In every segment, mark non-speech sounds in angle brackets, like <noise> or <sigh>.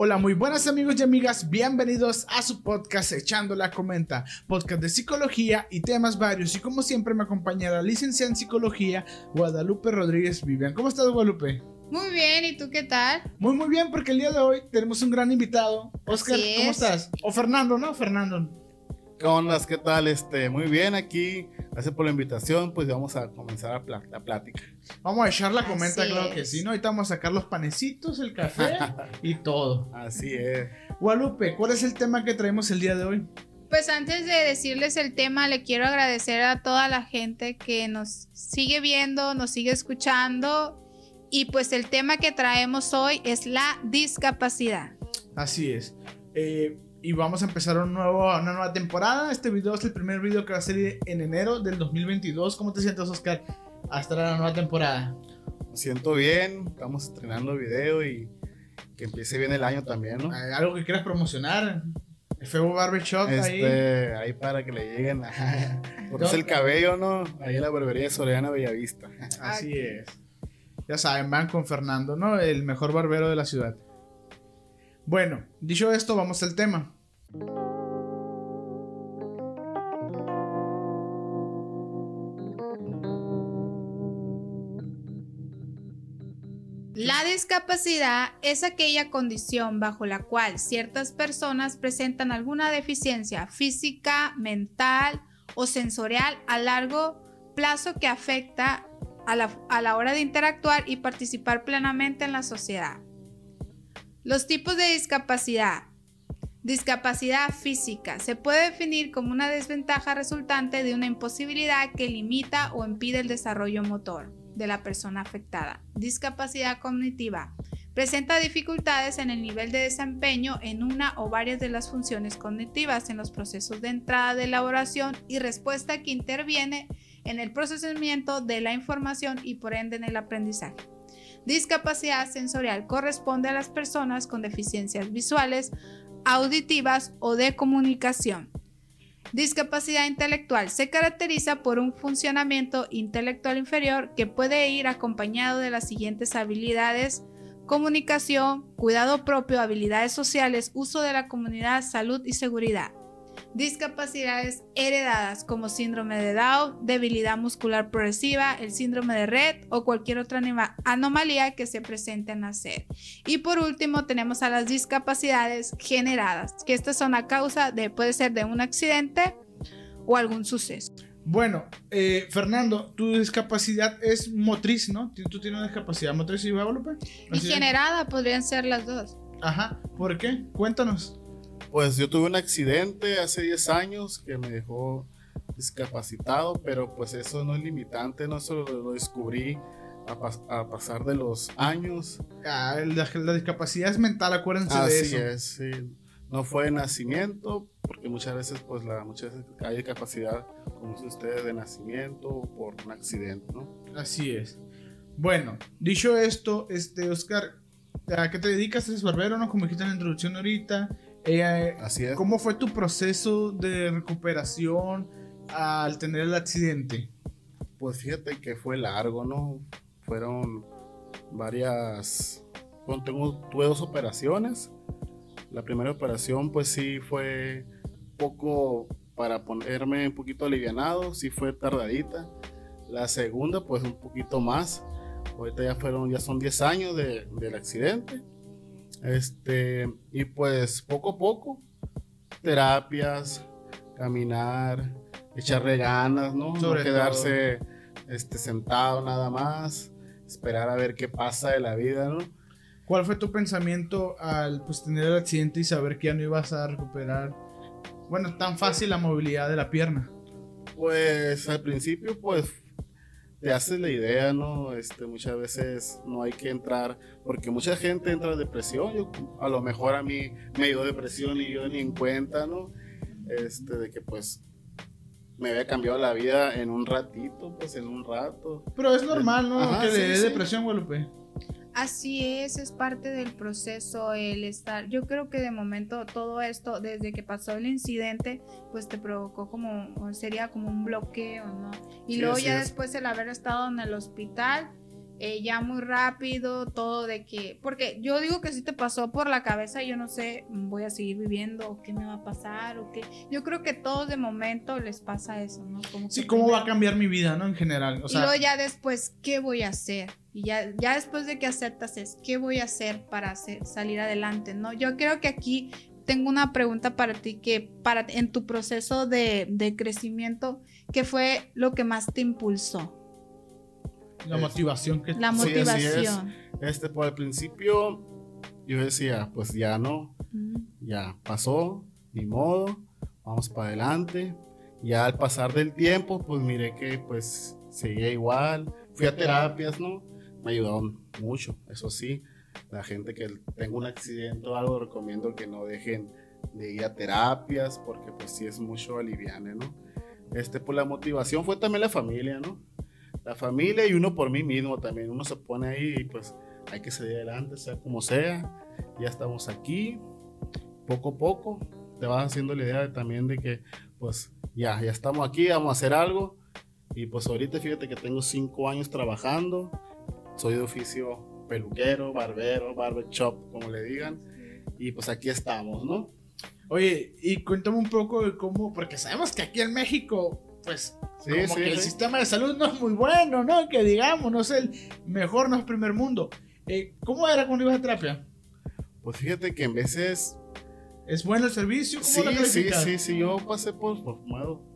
Hola, muy buenas amigos y amigas, bienvenidos a su podcast Echando la Comenta, podcast de psicología y temas varios. Y como siempre me acompaña la licenciada en psicología Guadalupe Rodríguez Vivian. ¿Cómo estás, Guadalupe? Muy bien, ¿y tú qué tal? Muy, muy bien, porque el día de hoy tenemos un gran invitado. Oscar, ¿cómo estás? O Fernando, ¿no? Fernando. ¿Qué ¿Qué tal? Este, muy bien aquí. Gracias por la invitación. Pues vamos a comenzar la plática. Vamos a echar la comenta, claro que sí, ¿no? Ahorita vamos a sacar los panecitos, el café y todo. Así es. Guadalupe, ¿cuál es el tema que traemos el día de hoy? Pues antes de decirles el tema, le quiero agradecer a toda la gente que nos sigue viendo, nos sigue escuchando. Y pues el tema que traemos hoy es la discapacidad. Así es. Eh, y vamos a empezar un nuevo, una nueva temporada. Este video es el primer video que va a salir en enero del 2022. ¿Cómo te sientes, Oscar? Hasta la nueva temporada. Me siento bien, estamos estrenando video y que empiece bien el año también, ¿no? ¿Algo que quieras promocionar? El Febo Barbershop este, ahí. para que le lleguen. <laughs> es el cabello, ¿no? Ahí en la barbería de Soriana Bellavista. Así es. Ya saben, van con Fernando, ¿no? El mejor barbero de la ciudad. Bueno, dicho esto, vamos al tema. La discapacidad es aquella condición bajo la cual ciertas personas presentan alguna deficiencia física, mental o sensorial a largo plazo que afecta a la, a la hora de interactuar y participar plenamente en la sociedad. Los tipos de discapacidad. Discapacidad física se puede definir como una desventaja resultante de una imposibilidad que limita o impide el desarrollo motor de la persona afectada. Discapacidad cognitiva. Presenta dificultades en el nivel de desempeño en una o varias de las funciones cognitivas en los procesos de entrada de elaboración y respuesta que interviene en el procesamiento de la información y por ende en el aprendizaje. Discapacidad sensorial corresponde a las personas con deficiencias visuales, auditivas o de comunicación. Discapacidad intelectual se caracteriza por un funcionamiento intelectual inferior que puede ir acompañado de las siguientes habilidades, comunicación, cuidado propio, habilidades sociales, uso de la comunidad, salud y seguridad discapacidades heredadas como síndrome de Down, debilidad muscular progresiva, el síndrome de Red o cualquier otra anomalía que se presente en nacer. Y por último tenemos a las discapacidades generadas, que estas son a causa de, puede ser de un accidente o algún suceso. Bueno, eh, Fernando, tu discapacidad es motriz, ¿no? Tú tienes discapacidad motriz y Guadalupe. Y generada podrían ser las dos. Ajá, ¿por qué? Cuéntanos. Pues yo tuve un accidente hace 10 años que me dejó discapacitado, pero pues eso no es limitante, no solo lo descubrí a, pasar de los años. Ah, la, discapacidad es mental, acuérdense de eso. Así es, sí. No fue de nacimiento, porque muchas veces, pues, la, muchas veces hay discapacidad, como dice usted, de nacimiento o por un accidente, ¿no? Así es. Bueno, dicho esto, este, Oscar, ¿a qué te dedicas? ¿Eres barbero, no? Como dijiste en la introducción ahorita. Eh, Así es. ¿Cómo fue tu proceso de recuperación al tener el accidente? Pues fíjate que fue largo, ¿no? Fueron varias... Bueno, tengo, tuve dos operaciones. La primera operación pues sí fue poco para ponerme un poquito alivianado, sí fue tardadita. La segunda pues un poquito más. Ahorita ya fueron, ya son 10 años del accidente este, y pues poco a poco, terapias, caminar, echarle ganas, ¿no? no quedarse este, sentado nada más, esperar a ver qué pasa de la vida, ¿no? ¿Cuál fue tu pensamiento al pues, tener el accidente y saber que ya no ibas a recuperar, bueno, tan fácil la movilidad de la pierna? Pues al principio, pues te haces la idea, ¿no? Este, muchas veces no hay que entrar, porque mucha gente entra en depresión, yo, a lo mejor a mí me dio depresión y yo ni en cuenta, ¿no? Este, de que pues me había cambiado la vida en un ratito, pues en un rato. Pero es normal, ¿no? que le dé depresión, Guadalupe. Así es, es parte del proceso el estar. Yo creo que de momento todo esto, desde que pasó el incidente, pues te provocó como, sería como un bloqueo, ¿no? Y luego ya después el haber estado en el hospital, eh, ya muy rápido, todo de que, porque yo digo que si te pasó por la cabeza, yo no sé, voy a seguir viviendo, o qué me va a pasar, o qué. Yo creo que todos de momento les pasa eso, ¿no? Como sí, cómo va a cambiar mi vida, ¿no? En general. y luego ya después, ¿qué voy a hacer? Y ya, ya después de que aceptas es, ¿qué voy a hacer para hacer, salir adelante, ¿no? Yo creo que aquí tengo una pregunta para ti que para en tu proceso de, de crecimiento, ¿qué fue lo que más te impulsó? La motivación que La motivación. Este, por el principio, yo decía, pues ya no, ya pasó, ni modo, vamos para adelante. Ya al pasar del tiempo, pues miré que pues seguía igual. Fui a terapias, ¿no? Me ayudaron mucho, eso sí la gente que tenga un accidente o algo, recomiendo que no dejen de ir a terapias, porque pues sí es mucho aliviane, ¿no? Este, pues la motivación fue también la familia, ¿no? La familia y uno por mí mismo también. Uno se pone ahí y pues hay que seguir adelante, sea como sea. Ya estamos aquí, poco a poco. Te vas haciendo la idea también de que pues ya, ya estamos aquí, vamos a hacer algo. Y pues ahorita fíjate que tengo cinco años trabajando. Soy de oficio peluquero, barbero, barber shop, como le digan. Y pues aquí estamos, ¿no? Oye, y cuéntame un poco de cómo, porque sabemos que aquí en México, pues, como que el sistema de salud no es muy bueno, ¿no? Que digamos, no es el mejor, no es primer mundo. Eh, ¿Cómo era cuando ibas a terapia? Pues fíjate que en veces... ¿Es bueno el servicio? sí, sí, sí, sí, yo pasé por, por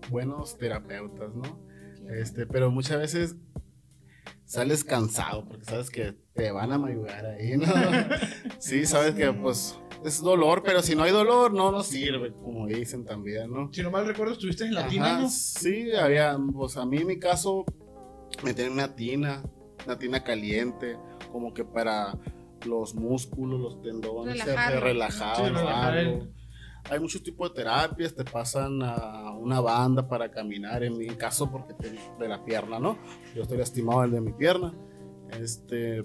buenos terapeutas, ¿no? Este, pero muchas veces sales cansado porque sabes que te van a mayugar ahí, ¿no? <laughs> sí, sabes que pues es dolor, pero si no hay dolor no nos sirve, como dicen también, ¿no? Si no mal recuerdo, estuviste en la tina, ¿no? Sí, había, pues a mí en mi caso me tienen una tina, una tina caliente, como que para los músculos, los tendones, se relajaban hay muchos tipos de terapias, te pasan a una banda para caminar, en mi caso porque te, de la pierna, ¿no? Yo estoy lastimado el de mi pierna. Este,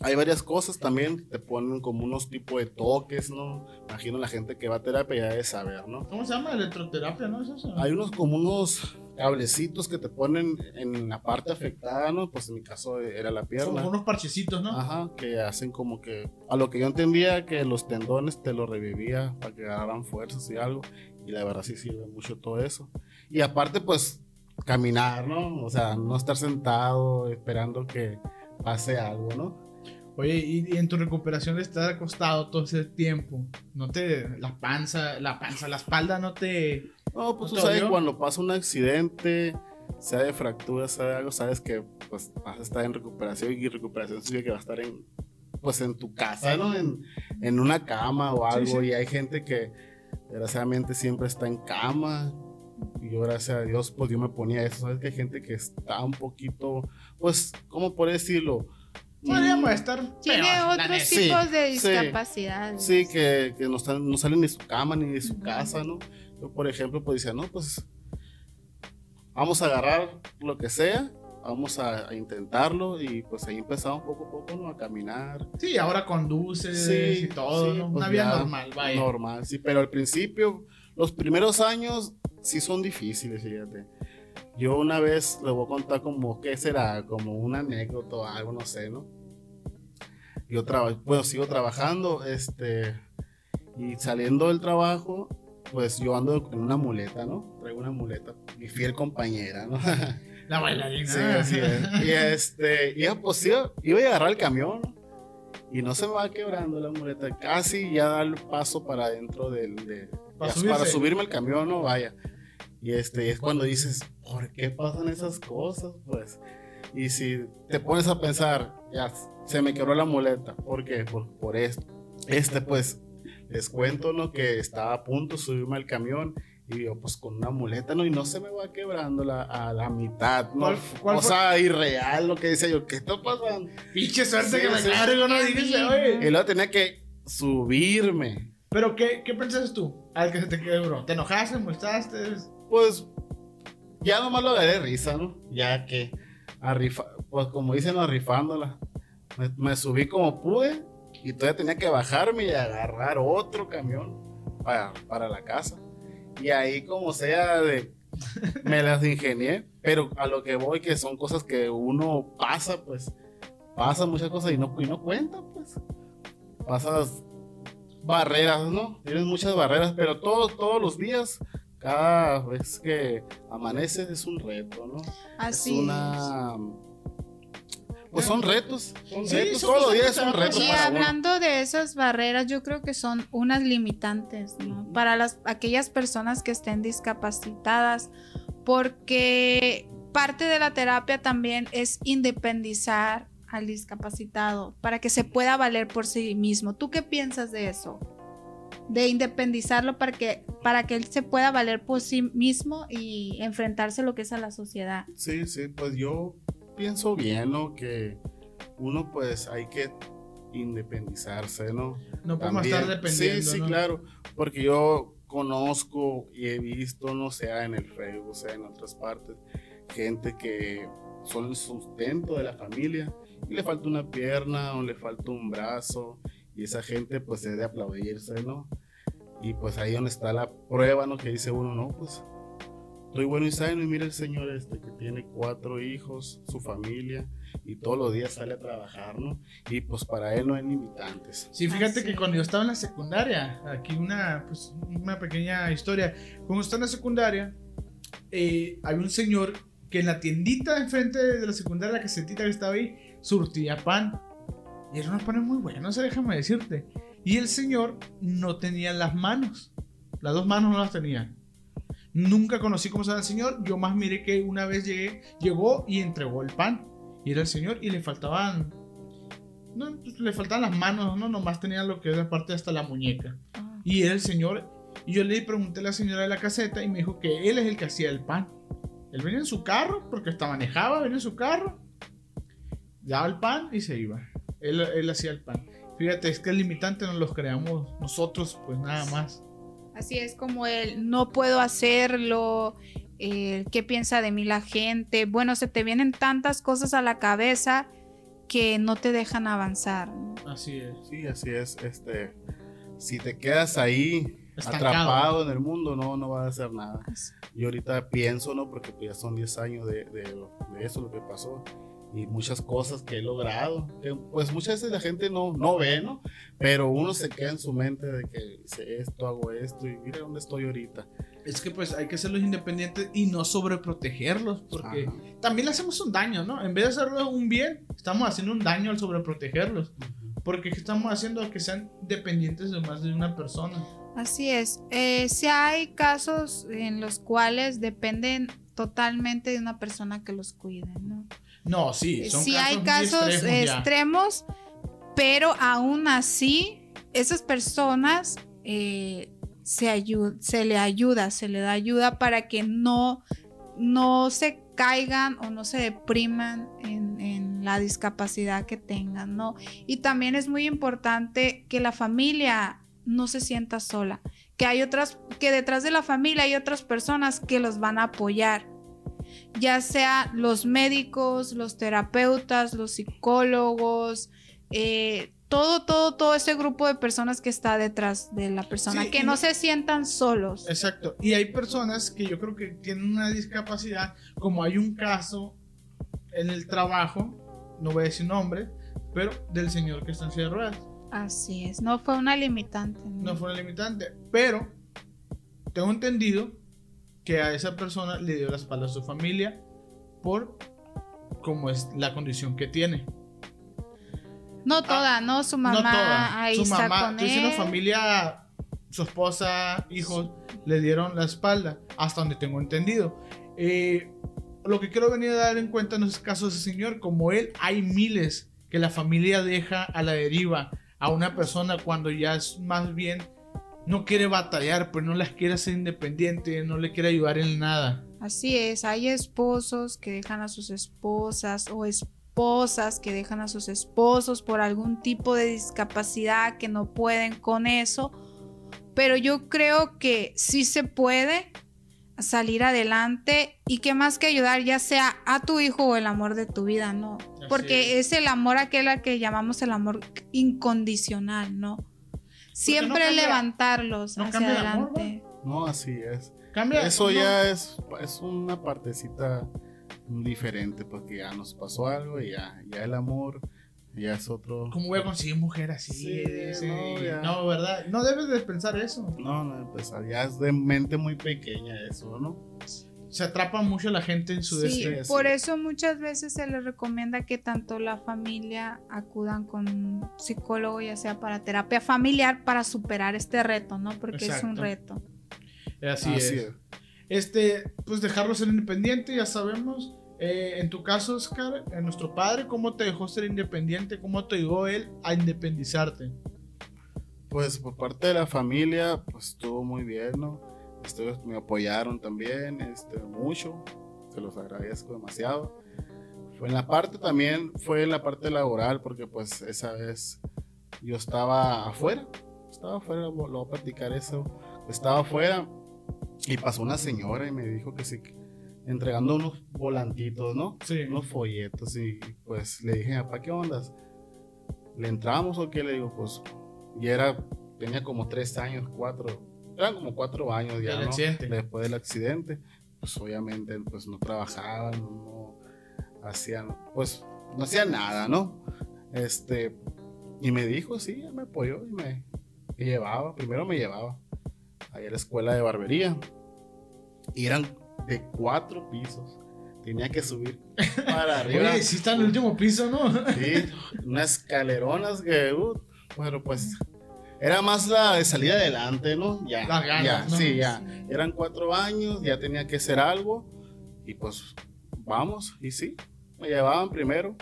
hay varias cosas también, te ponen como unos tipos de toques, ¿no? Imagino la gente que va a terapia ya debe saber, ¿no? ¿Cómo se llama? Electroterapia, ¿no? Hay unos como unos cablecitos que te ponen en la parte afectada, ¿no? Pues en mi caso era la pierna. Como unos parchecitos, ¿no? Ajá, que hacen como que, a lo que yo entendía, que los tendones te lo revivía para que agarraran fuerzas y algo. Y la verdad sí sirve mucho todo eso. Y aparte, pues, caminar, ¿no? O sea, no estar sentado esperando que pase algo, ¿no? Oye, y, en tu recuperación de estar acostado todo ese tiempo, ¿no te, la panza, la panza, la espalda no te... No, pues tú sabes, cuando pasa un accidente, sea de fractura, sea de algo, sabes que pues vas a estar en recuperación y recuperación significa que va a estar en, pues en tu casa, ¿no? En, en una cama o algo, y hay gente que desgraciadamente siempre está en cama, y yo gracias a Dios pues yo me ponía eso, sabes que hay gente que está un poquito, pues, ¿cómo por decirlo? Podríamos estar. Tiene otros tipos de discapacidades. Sí, que, que no, no, salen ni de su cama ni de su casa, ¿no? Yo, por ejemplo, pues decía, no, pues vamos a agarrar lo que sea, vamos a, intentarlo y pues ahí empezamos poco a poco ¿no? a caminar. Sí, ahora conduces y todo, ¿no? Pues Una vida normal, vaya. Normal, sí, pero al principio, los primeros años sí son difíciles, fíjate. Yo una vez le voy a contar como, ¿qué será? Como una anécdota o algo, no sé, ¿no? Yo trabajo, bueno, sigo trabajando, este, y saliendo del trabajo, pues yo ando con una muleta, ¿no? Traigo una muleta, mi fiel compañera, ¿no? <laughs> La bailarina. Sí, así es. Y este, y pues iba, iba a agarrar el camión, y no se me va quebrando la muleta, casi ya da el paso para adentro del, de, para, para subirme al camión, no vaya. Y este, es cuando dices, ¿por qué pasan esas cosas? Pues, y si te pones a pensar, ya, se me quebró la muleta, ¿por qué? Por, por esto. Este, pues, les cuento, ¿no? Que estaba a punto de subirme al camión y yo, pues, con una muleta, ¿no? Y no se me va quebrando la, a la mitad, ¿no? ¿Cuál, cuál Cosa irreal, lo que decía yo, ¿qué está pasando? Pinche suerte que me cargo, ¿no? oye. Y luego tenía que subirme. ¿Pero qué, qué pensaste tú al que se te quebró? ¿Te enojaste, molestaste? pues ya nomás lo de risa, ¿no? Ya que, pues como dicen, arrifándola. Me, me, subí como pude y todavía tenía que bajarme y agarrar otro camión para, para la casa. Y ahí como sea de... Me las ingenié, pero a lo que voy que son cosas que uno pasa, pues pasa muchas cosas y no, y no cuenta, pues. Pasas barreras, ¿no? Tienes muchas barreras, pero todos, todos los días, cada vez que amaneces es un reto, ¿no? Así es una... Pues son retos, son Sí, retos, todos los días es un reto Y uno. hablando de esas barreras, yo creo que son unas limitantes, ¿no? Para las, aquellas personas que estén discapacitadas, porque parte de la terapia también es independizar al discapacitado para que se pueda valer por sí mismo. ¿Tú qué piensas de eso? De independizarlo para que, para que él se pueda valer por sí mismo y enfrentarse a lo que es a la sociedad. Sí, sí, pues yo pienso bien, ¿no? Que uno pues hay que independizarse, ¿no? No podemos estar dependiendo. Sí, sí, ¿no? claro, porque yo conozco y he visto, no sea en el Facebook, sea en otras partes, gente que son el sustento de la familia y le falta una pierna o le falta un brazo y esa gente pues es de aplaudirse, ¿no? Y pues ahí donde está la prueba, ¿no? Que dice uno, no, pues estoy bueno y sano y mira el señor este que tiene cuatro hijos, su familia y todos los días sale a trabajar, ¿no? Y pues para él no hay limitantes. Sí, fíjate que cuando yo estaba en la secundaria, aquí una, pues, una pequeña historia. Cuando estaba en la secundaria, eh, había un señor que en la tiendita enfrente de la secundaria, la casetita que estaba ahí, surtía pan. Y eran unos panes muy buenos, déjame decirte. Y el señor no tenía las manos. Las dos manos no las tenía. Nunca conocí cómo llama el señor. Yo más miré que una vez llegué, llegó y entregó el pan. Y era el señor y le faltaban no, pues, le faltaban las manos, no, nomás tenía lo que era parte hasta la muñeca. Y era el señor, y yo le pregunté a la señora de la caseta y me dijo que él es el que hacía el pan. Él venía en su carro, porque hasta manejaba, venía en su carro, daba el pan y se iba. Él, él hacía el pan. Fíjate, es que el limitante no los creamos nosotros, pues nada más. Así es como el no puedo hacerlo, el qué piensa de mí la gente. Bueno, se te vienen tantas cosas a la cabeza que no te dejan avanzar. Así es. Sí, así es. Este, si te quedas ahí Estancado. atrapado en el mundo, no, no vas a hacer nada. Así- Y ahorita pienso, ¿no? Porque pues, ya son 10 años de, de, de eso, lo que pasó. Y muchas cosas que he logrado. Que, pues muchas veces la gente no, no ve, ¿no? Pero uno se queda en su mente de que hice esto, hago esto y mira dónde estoy ahorita. Es que pues hay que hacerlos independientes y no sobreprotegerlos, porque Ajá. también le hacemos un daño, ¿no? En vez de hacerlo un bien, estamos haciendo un daño al sobreprotegerlos. Porque estamos haciendo que sean dependientes de más de una persona. Así es. Eh, si hay casos en los cuales dependen totalmente de una persona que los cuide, ¿no? No, sí, son sí casos hay casos extremos pero aún así, esas personas eh, se le ayuda, se le da ayuda para que no, no se caigan o no se depriman en, en la discapacidad que tengan, ¿no? Y también es muy importante que la familia no se sienta sola, que hay otras, que detrás de la familia hay otras personas que los van a apoyar ya sea los médicos, los terapeutas, los psicólogos, eh, todo, todo, todo ese grupo de personas que está detrás de la persona, Sí, que no no- se sientan solos. Exacto. Y hay personas que yo creo que tienen una discapacidad, como hay un caso en el trabajo, no voy a decir nombre, pero del señor que está en silla de ruedas. Así es, no fue una limitante. No fue una limitante, pero tengo entendido que a esa persona le dio la espalda a su familia por cómo es la condición que tiene. No toda, no su mamá no toda. ahí Su está mamá, con él. familia, su esposa, hijos, le dieron la espalda, hasta donde tengo entendido. Eh, lo que quiero venir a dar en cuenta en esos casos de ese señor, como él, hay miles que la familia deja a la deriva a una persona cuando ya es más bien no quiere batallar, pues no las quiere hacer independiente, no le quiere ayudar en nada. Así es, hay esposos que dejan a sus esposas o esposas que dejan a sus esposos por algún tipo de discapacidad que no pueden con eso. Pero yo creo que sí se puede salir adelante y que más que ayudar ya sea a tu hijo o el amor de tu vida, ¿no? Así Porque es. el amor aquel al que llamamos el amor incondicional, ¿no? Siempre levantarlos no hacia amor, adelante. No, así es. Cambia. Eso no, ya es, es una partecita diferente, porque ya nos pasó algo y ya, ya el amor Ya es otro. ¿Cómo voy a conseguir mujer así? Sí, Ese- no, ¿verdad? No debes de pensar eso. No, no, pues ya es de mente muy pequeña eso, ¿no? Se atrapa mucho la gente en su Sí, por eso muchas veces se les recomienda que tanto la familia acudan con un psicólogo, ya sea para terapia familiar, para superar este reto, ¿no? Porque es un reto. Así, es. Este, pues dejarlo ser independiente, ya sabemos. Eh, en tu caso, Oscar, en nuestro padre, ¿cómo te dejó ser independiente? ¿Cómo te ayudó él a independizarte? Pues por parte de la familia, pues estuvo muy bien, ¿no? Este, me apoyaron también, este, mucho. Se los agradezco demasiado. Fue en la parte también, fue en la parte laboral, porque pues esa vez yo estaba afuera. Estaba afuera, lo voy a platicar eso. Estaba afuera y pasó una señora y me dijo que sí, entregando unos volantitos, ¿no? Sí. unos folletos y pues le dije, papá, ¿qué onda? ¿Le entramos o qué? Le digo, pues, y era, tenía como tres años, cuatro, eran como cuatro años ya, ¿no? accidente. Después del accidente, pues obviamente, pues no trabajaban, no hacían, pues, no hacían nada, ¿no? Este, y me dijo, sí, me apoyó y me, me llevaba, primero me llevaba ahí a la escuela de barbería, y eran de cuatro pisos. Tenía que subir para <laughs> arriba. Oye, sí está en el último piso, ¿no? Sí, unas escaleronas que, uh, bueno, pues era más la de salir adelante, ¿no? Ya, Las ganas, ya, ¿no? sí, ya. Eran cuatro años, ya tenía que hacer algo y pues vamos, y sí, me llevaban primero,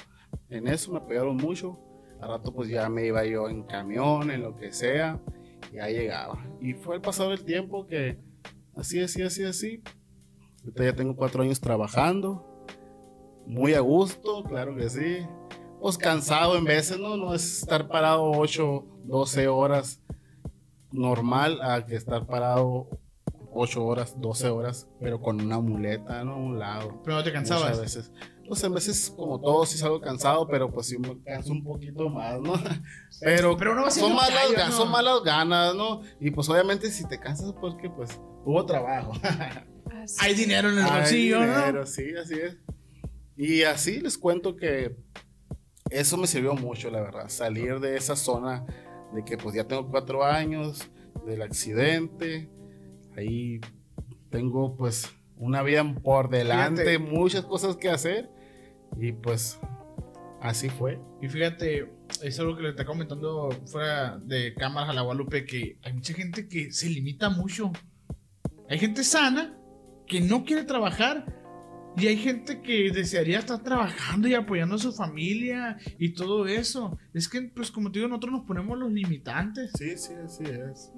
en eso me apoyaron mucho. Al rato pues ya me iba yo en camión, en lo que sea, y ya llegaba. Y fue el pasado del tiempo que así, así, así, así. Ahorita ya tengo cuatro años trabajando, muy a gusto, claro que sí. Pues cansado en veces, ¿no? No es estar parado 8, 12 horas normal a que estar parado 8 horas, 12 horas, pero con una muleta, ¿no? A un lado. Pero no te Muchas cansabas. veces. Pues en veces, como todos, sí salgo cansado, pero pues sí me canso un poquito más, ¿no? Pero, Pero no son, un más las, callo, ga- ¿no? son más las ganas, ¿no? Y pues obviamente si te cansas, porque pues hubo trabajo. Así. Hay dinero en el Hay bolsillo, dinero, ¿no? Sí, así es. Y así les cuento que eso me sirvió mucho, la verdad. Salir de esa zona de que pues ya tengo cuatro años del accidente. Ahí tengo pues una vida por delante, Fíjate. muchas cosas que hacer. Y pues así fue. Y fíjate, es algo que le está comentando fuera de cámaras a la Guadalupe, que hay mucha gente que se limita mucho. Hay gente sana que no quiere trabajar y hay gente que desearía estar trabajando y apoyando a su familia y todo eso. Es que, pues como te digo, nosotros nos ponemos los limitantes. Sí, sí, así es.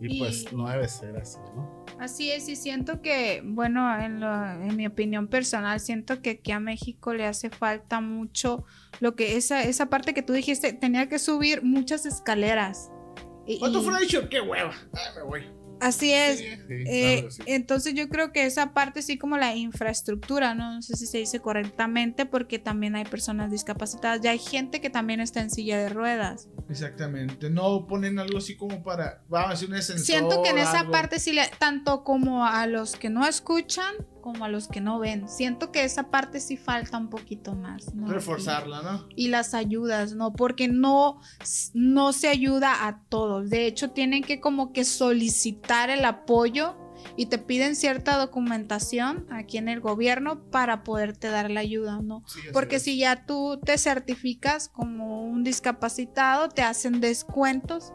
Y, Y- pues no debe ser así, ¿no? Así es, y siento que, bueno, en, lo- en mi opinión personal, siento que aquí a México le hace falta mucho lo que esa, esa parte que tú dijiste, tenía que subir muchas escaleras. Y- ¿Cuánto dicho? ¡Qué hueva! Ay, me voy. Así es. Sí, Eh, claro que sí. Entonces yo creo que esa parte sí como la infraestructura, ¿no? No sé si se dice correctamente porque también hay personas discapacitadas, ya hay gente que también está en silla de ruedas. Exactamente. No ponen algo así como para. Vamos a decir un ascensor. Siento que en esa algo. parte sí le, tanto como a los que no escuchan como a los que no ven, siento que esa parte sí falta un poquito más, ¿no? Reforzarla, ¿no? y las ayudas, ¿no? Porque no, no se ayuda a todos. De hecho, tienen que como que solicitar el apoyo y te piden cierta documentación aquí en el gobierno para poderte dar la ayuda, ¿no? Sí, Porque es. si ya tú te certificas como un discapacitado, te hacen descuentos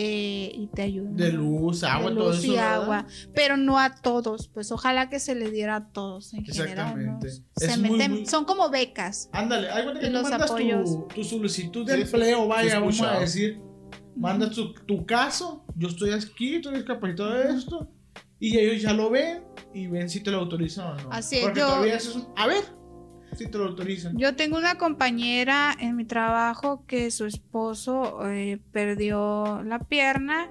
eh, y te ayudan. De ¿no? luz, agua, de todo luz eso. y ¿verdad? agua, pero no a todos, pues ojalá que se le diera a todos en general, ¿no? Exactamente. Se Es muy, meten, muy- son como becas. Ándale, hay cuenta que tú los mandas tu, apoyos. tu solicitud de Sí, empleo, vaya, vamos a decir. Mandas tu, tu caso, yo estoy aquí, estoy discapacitado de esto, y ellos ya lo ven y ven si te lo autorizan o no. Así es, Porque yo- todavía eso es un- A ver te lo autorizan. Yo tengo una compañera en mi trabajo que su esposo eh, perdió la pierna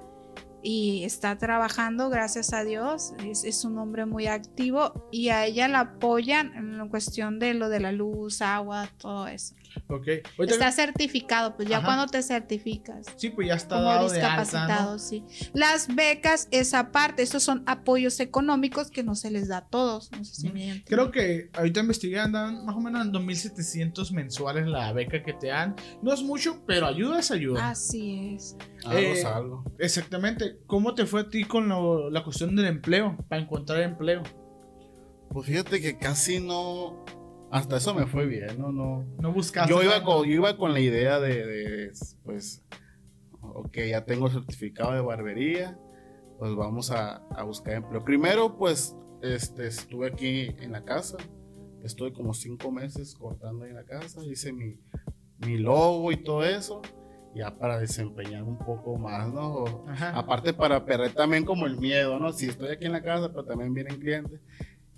y está trabajando, gracias a Dios. Es, es un hombre muy activo y a ella la apoyan en la cuestión de lo de la luz, agua, todo eso. Ok. Está certificado, pues ya cuando te certificas. Sí, pues ya está dado de alta, sí. Las becas, esa parte, estos son apoyos económicos que no se les da a todos. No sé si Creo que ahorita investigué, andan más o menos en 2.700 mensuales la beca que te dan. No es mucho, pero ayuda es ayuda. Así es. Algo es algo. Exactamente. ¿Cómo te fue a ti con la cuestión del empleo? Para encontrar empleo. Pues fíjate que casi no hasta eso me fue bien, ¿no? No, no buscaste. Yo iba, con, yo iba con la idea de, pues, ok, ya tengo certificado de barbería, pues vamos a, buscar empleo. Primero, pues, este, estuve aquí en la casa, estuve como cinco meses cortando en la casa, hice mi, mi logo y todo eso, ya para desempeñar un poco más, ¿no? Aparte para perder también como el miedo, ¿no? Si estoy aquí en la casa, pero también vienen clientes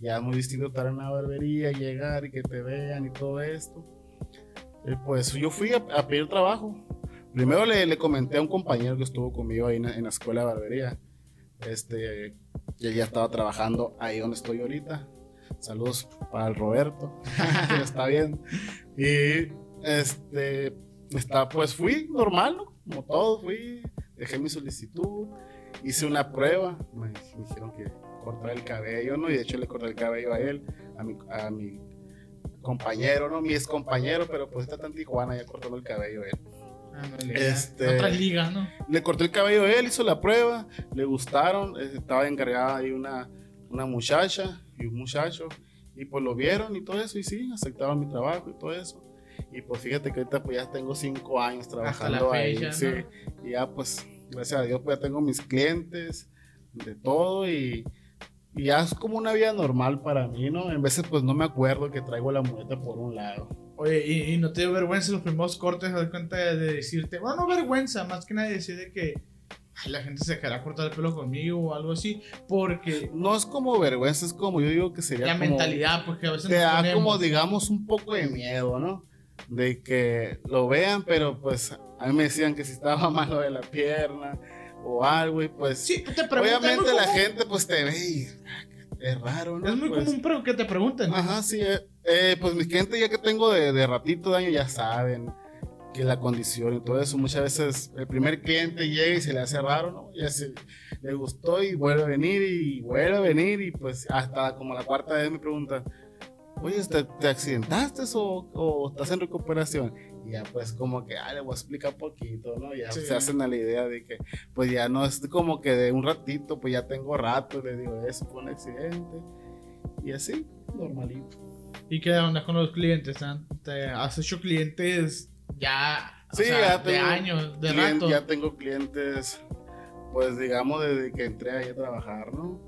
ya muy distinto estar en la barbería, llegar y que te vean y todo esto. Eh, pues yo fui a, pedir trabajo. Primero le, le, comenté a un compañero que estuvo conmigo ahí en, la escuela de barbería. Este, que ya estaba trabajando ahí donde estoy ahorita. Saludos para el Roberto, que <laughs> está bien. Y este, está, pues fui normal, ¿no? Como todo, fui, dejé mi solicitud, hice una prueba. me dijeron que cortar el cabello, ¿no? Y de hecho le corté el cabello a él, a mi, a mi compañero, ¿no? Mi ex compañero, pero pues está tan Tijuana ya cortando el cabello a él. este, otra liga, ¿no? Le corté el cabello a él, hizo la prueba, le gustaron, estaba encargada ahí una, una muchacha y un muchacho, y pues lo vieron y todo eso, y sí, aceptaron mi trabajo y todo eso. Y pues fíjate que ahorita pues ya tengo cinco años trabajando ahí, sí, y ya pues, gracias a Dios pues ya tengo mis clientes de todo y y ya es como una vida normal para mí, ¿no? En veces pues no me acuerdo que traigo la muleta por un lado. Oye, ¿y, no te dio vergüenza los primeros cortes? ¿Te cuenta de, decirte? Bueno, no vergüenza, más que nada decir de que la gente se dejará cortar el pelo conmigo o algo así, porque... No es como vergüenza, es como yo digo que sería La mentalidad, porque a veces... Te da como, digamos, un poco de miedo, ¿no? De que lo vean, pero pues a mí me decían que si estaba <laughs> malo de la pierna o algo y pues sí, te obviamente la gente pues te ve y es raro, ¿no? Es muy pues común pero que te pregunten. Ajá, sí, eh, eh, pues mi gente ya que tengo de, de ratito de año ya saben que la condición y todo eso, muchas veces el primer cliente llega y se le hace raro, ¿no? Ya se le gustó y vuelve a venir y vuelve a venir y pues hasta como la cuarta vez me pregunta, oye, ¿te, te accidentaste o, o, estás en recuperación? Y ya pues como que, ah, le voy a explicar poquito, ¿no? Ya se hacen a la idea de que pues ya no es como que de un ratito, pues ya tengo rato, le digo, eso fue un accidente. Y así, normalito. ¿Y qué onda con los clientes? ¿Te has hecho clientes ya, sí, ya de años, de rato? Ya tengo clientes, pues digamos, desde que entré ahí a trabajar, ¿no?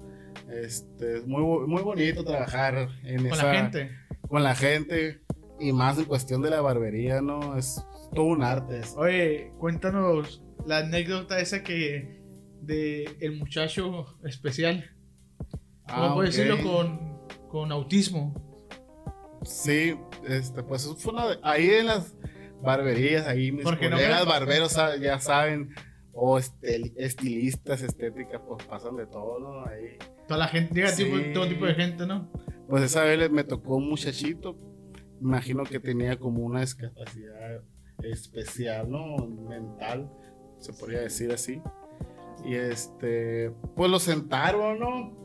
Este, es muy, muy bonito trabajar en con la gente. Con la gente y más en cuestión de la barbería, ¿no? Es todo un arte. Oye, cuéntanos la anécdota esa que de el muchacho especial. ¿Cómo ah, puedes decirlo con, con autismo? Sí, este, pues fue una ahí en las barberías, ahí mis colegas barberos ya saben, o estilistas, estéticas, pues pasan de todo, ¿no? Ahí Toda la gente, llega todo tipo de gente, ¿no? Pues esa vez me tocó un muchachito, imagino que tenía como una discapacidad especial, ¿no? Mental, se podría decir así. Y este, pues lo sentaron, ¿no?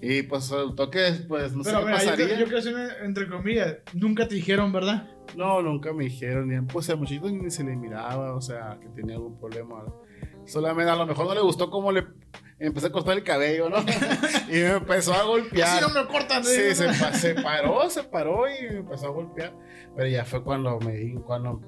Y pues resultó que pues no sé qué pasaría. Yo, yo creo entre comillas, nunca te dijeron, ¿verdad? No, nunca me dijeron. Pues el muchachito ni se le miraba, o sea, que tenía algún problema. Solamente a lo mejor no le gustó cómo le empecé a cortar el cabello, ¿no? <laughs> y me empezó a golpear. Así no me cortan. Sí, se, se, paró, se paró y me empezó a golpear. Pero ya fue cuando me di, cuando,